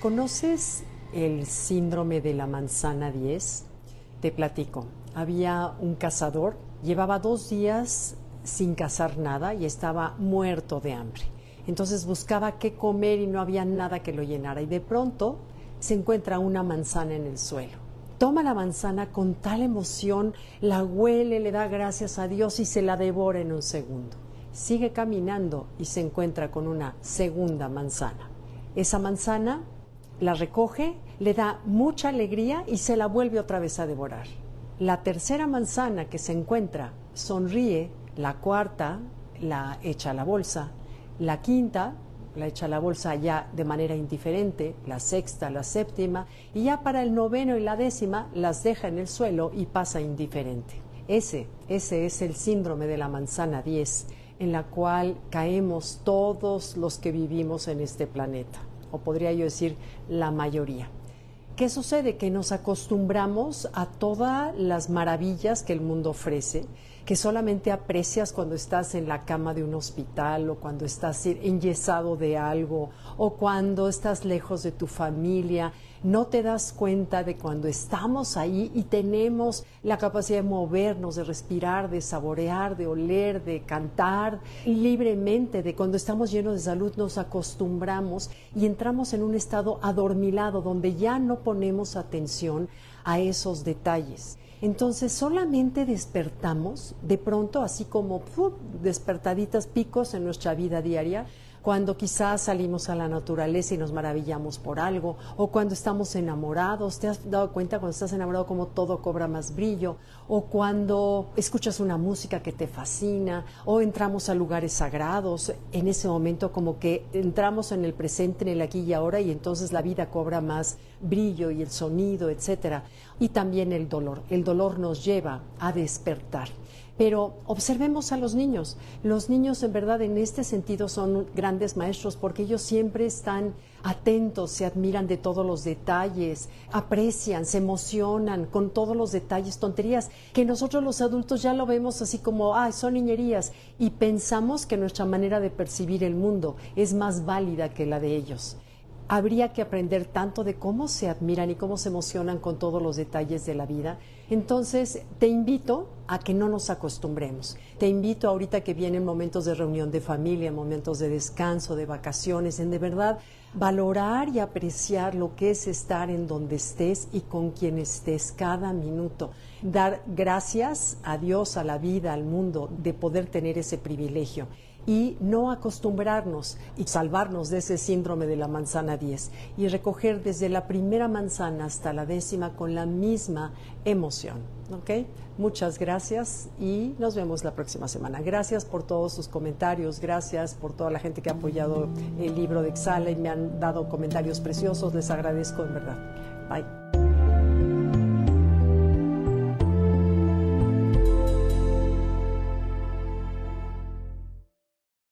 ¿Conoces el síndrome de la manzana 10? Te platico. Había un cazador, llevaba dos días sin cazar nada y estaba muerto de hambre. Entonces buscaba qué comer y no había nada que lo llenara. Y de pronto se encuentra una manzana en el suelo. Toma la manzana con tal emoción, la huele, le da gracias a Dios y se la devora en un segundo. Sigue caminando y se encuentra con una segunda manzana. Esa manzana la recoge, le da mucha alegría y se la vuelve otra vez a devorar. La tercera manzana que se encuentra sonríe, la cuarta la echa a la bolsa, la quinta la echa a la bolsa ya de manera indiferente, la sexta, la séptima, y ya para el noveno y la décima las deja en el suelo y pasa indiferente. Ese, ese es el síndrome de la manzana 10, en la cual caemos todos los que vivimos en este planeta o podría yo decir la mayoría. ¿Qué sucede? Que nos acostumbramos a todas las maravillas que el mundo ofrece, que solamente aprecias cuando estás en la cama de un hospital o cuando estás enyesado de algo o cuando estás lejos de tu familia no te das cuenta de cuando estamos ahí y tenemos la capacidad de movernos, de respirar, de saborear, de oler, de cantar libremente, de cuando estamos llenos de salud nos acostumbramos y entramos en un estado adormilado donde ya no ponemos atención a esos detalles. Entonces solamente despertamos de pronto, así como despertaditas picos en nuestra vida diaria, cuando quizás salimos a la naturaleza y nos maravillamos por algo, o cuando estamos enamorados, te has dado cuenta cuando estás enamorado como todo cobra más brillo, o cuando escuchas una música que te fascina, o entramos a lugares sagrados, en ese momento como que entramos en el presente, en el aquí y ahora, y entonces la vida cobra más brillo y el sonido, etcétera. Y también el dolor. El dolor nos lleva a despertar. Pero observemos a los niños. Los niños en verdad en este sentido son grandes maestros porque ellos siempre están atentos, se admiran de todos los detalles, aprecian, se emocionan con todos los detalles, tonterías, que nosotros los adultos ya lo vemos así como, ah, son niñerías, y pensamos que nuestra manera de percibir el mundo es más válida que la de ellos habría que aprender tanto de cómo se admiran y cómo se emocionan con todos los detalles de la vida. Entonces, te invito a que no nos acostumbremos. Te invito ahorita que vienen momentos de reunión de familia, momentos de descanso, de vacaciones, en de verdad valorar y apreciar lo que es estar en donde estés y con quien estés cada minuto. Dar gracias a Dios, a la vida, al mundo, de poder tener ese privilegio y no acostumbrarnos y salvarnos de ese síndrome de la manzana 10 y recoger desde la primera manzana hasta la décima con la misma emoción. ¿ok? Muchas gracias y nos vemos la próxima semana. Gracias por todos sus comentarios, gracias por toda la gente que ha apoyado el libro de Exhala y me han dado comentarios preciosos. Les agradezco en verdad. Bye.